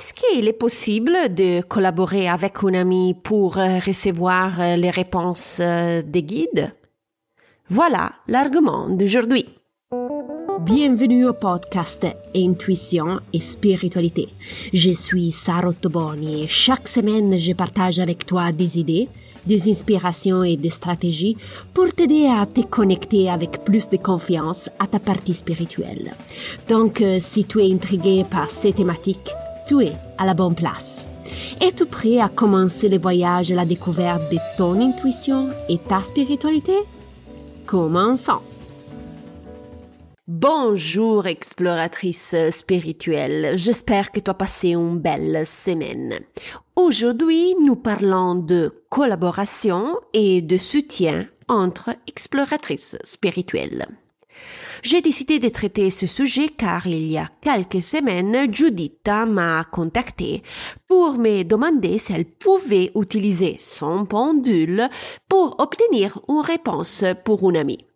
est-ce qu'il est possible de collaborer avec un ami pour euh, recevoir euh, les réponses euh, des guides? Voilà l'argument d'aujourd'hui. Bienvenue au podcast Intuition et Spiritualité. Je suis Sarah Toboni et chaque semaine je partage avec toi des idées, des inspirations et des stratégies pour t'aider à te connecter avec plus de confiance à ta partie spirituelle. Donc, si tu es intrigué par ces thématiques, tu es à la bonne place. Es-tu prêt à commencer le voyage à la découverte de ton intuition et ta spiritualité? Commençons. Bonjour exploratrice spirituelle, j'espère que tu as passé une belle semaine. Aujourd'hui, nous parlons de collaboration et de soutien entre exploratrices spirituelles. J'ai décidé de traiter ce sujet car il y a quelques semaines, Judith m'a contacté pour me demander si elle pouvait utiliser son pendule pour obtenir une réponse pour une amie.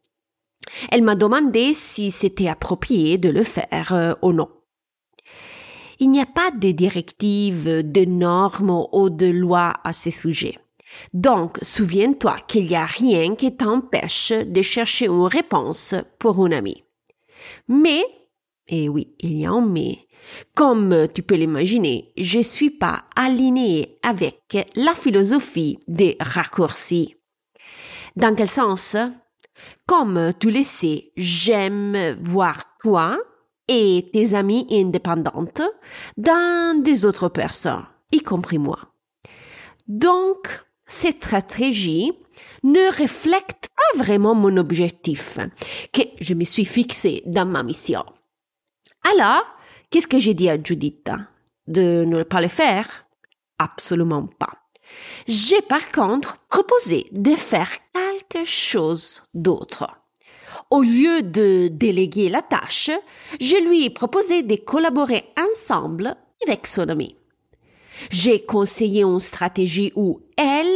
Elle m'a demandé si c'était approprié de le faire euh, ou non. Il n'y a pas de directive, de normes ou de lois à ce sujet. Donc, souviens-toi qu'il n'y a rien qui t'empêche de chercher une réponse pour une amie. Mais, et oui, il y a un mais, comme tu peux l'imaginer, je suis pas alignée avec la philosophie des raccourcis. Dans quel sens? Comme tu le sais, j'aime voir toi et tes amis indépendantes dans des autres personnes, y compris moi. Donc, cette stratégie ne reflète pas vraiment mon objectif que je me suis fixé dans ma mission. Alors, qu'est-ce que j'ai dit à Judith? De ne pas le faire? Absolument pas. J'ai par contre proposé de faire quelque chose d'autre. Au lieu de déléguer la tâche, je lui ai proposé de collaborer ensemble avec son ami. J'ai conseillé une stratégie où elle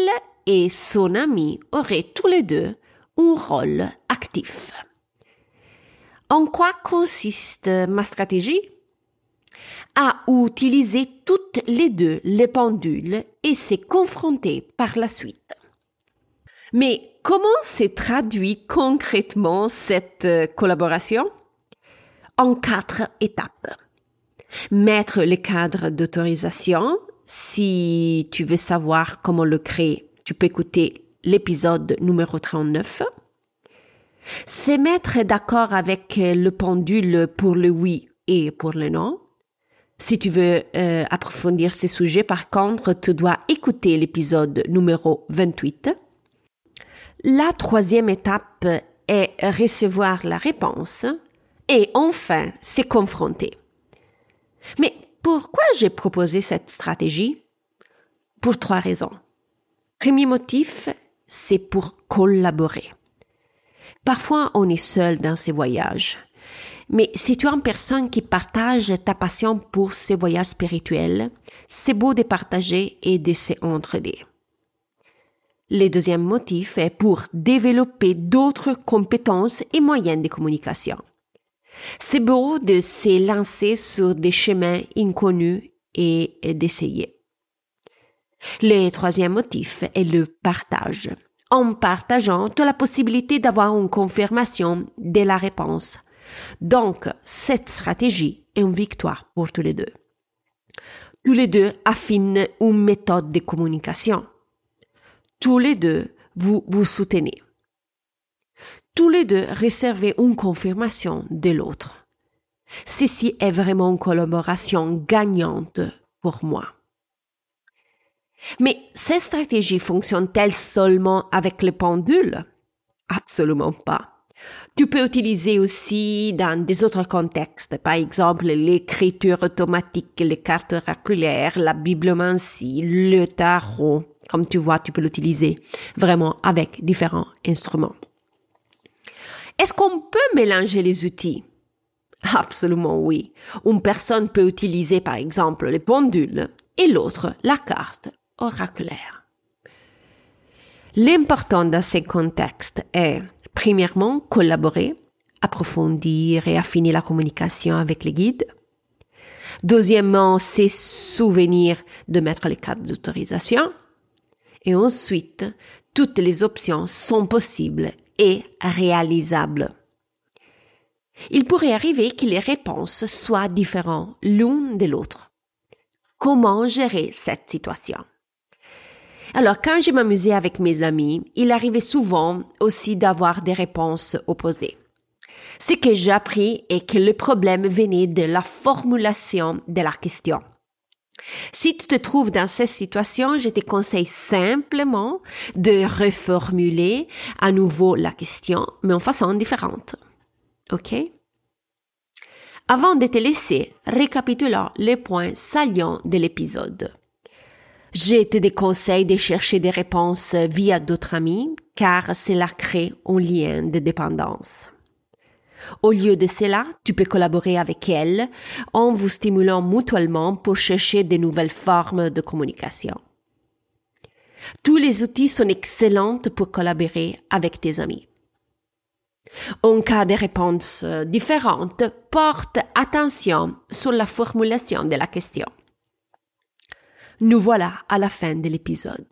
et son ami auraient tous les deux un rôle actif. En quoi consiste ma stratégie? À utiliser toutes les deux les pendules et se confronter par la suite. Mais comment se traduit concrètement cette euh, collaboration? En quatre étapes. Mettre le cadre d'autorisation. Si tu veux savoir comment le créer, tu peux écouter l'épisode numéro 39. Se mettre d'accord avec le pendule pour le oui et pour le non. Si tu veux euh, approfondir ces sujets, par contre, tu dois écouter l'épisode numéro 28. La troisième étape est recevoir la réponse et enfin se confronter. Mais pourquoi j'ai proposé cette stratégie? Pour trois raisons. Premier motif, c'est pour collaborer. Parfois, on est seul dans ces voyages. Mais si tu es une personne qui partage ta passion pour ces voyages spirituels, c'est beau de partager et de s'entraider. Le deuxième motif est pour développer d'autres compétences et moyens de communication. C'est beau de se lancer sur des chemins inconnus et d'essayer. Le troisième motif est le partage. En partageant, tu as la possibilité d'avoir une confirmation de la réponse. Donc, cette stratégie est une victoire pour tous les deux. Tous les deux affinent une méthode de communication tous les deux, vous vous soutenez. Tous les deux réservez une confirmation de l'autre. Ceci est vraiment une collaboration gagnante pour moi. Mais cette stratégie fonctionne-t-elle seulement avec les pendules? Absolument pas. Tu peux utiliser aussi dans des autres contextes, par exemple l'écriture automatique, les cartes oraculaires, la bibliomancie, le tarot. Comme tu vois, tu peux l'utiliser vraiment avec différents instruments. Est-ce qu'on peut mélanger les outils? Absolument oui. Une personne peut utiliser par exemple les pendules et l'autre la carte L'important dans ces contextes est, premièrement, collaborer, approfondir et affiner la communication avec les guides. Deuxièmement, c'est souvenir de mettre les cadres d'autorisation. Et ensuite, toutes les options sont possibles et réalisables. Il pourrait arriver que les réponses soient différentes l'une de l'autre. Comment gérer cette situation? Alors, quand je m'amusais avec mes amis, il arrivait souvent aussi d'avoir des réponses opposées. Ce que j'ai appris est que le problème venait de la formulation de la question. Si tu te trouves dans cette situation, je te conseille simplement de reformuler à nouveau la question, mais en façon différente. OK? Avant de te laisser, récapitulons les points saliants de l'épisode. Je te déconseille de chercher des réponses via d'autres amis, car cela crée un lien de dépendance. Au lieu de cela, tu peux collaborer avec elle en vous stimulant mutuellement pour chercher de nouvelles formes de communication. Tous les outils sont excellents pour collaborer avec tes amis. En cas de réponses différentes, porte attention sur la formulation de la question. Nous voilà à la fin de l'épisode.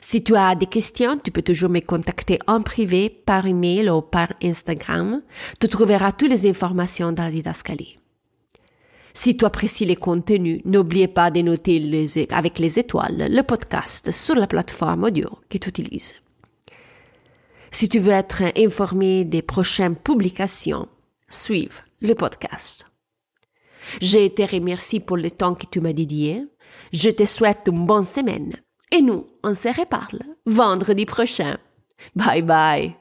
Si tu as des questions, tu peux toujours me contacter en privé par email ou par Instagram. Tu trouveras toutes les informations dans la. Si tu apprécies les contenus, n'oublie pas de noter avec les étoiles le podcast sur la plateforme audio que tu utilises. Si tu veux être informé des prochaines publications, suive le podcast. Je te remercie pour le temps que tu m'as dédié. Je te souhaite une bonne semaine et nous, on se reparle vendredi prochain. Bye bye.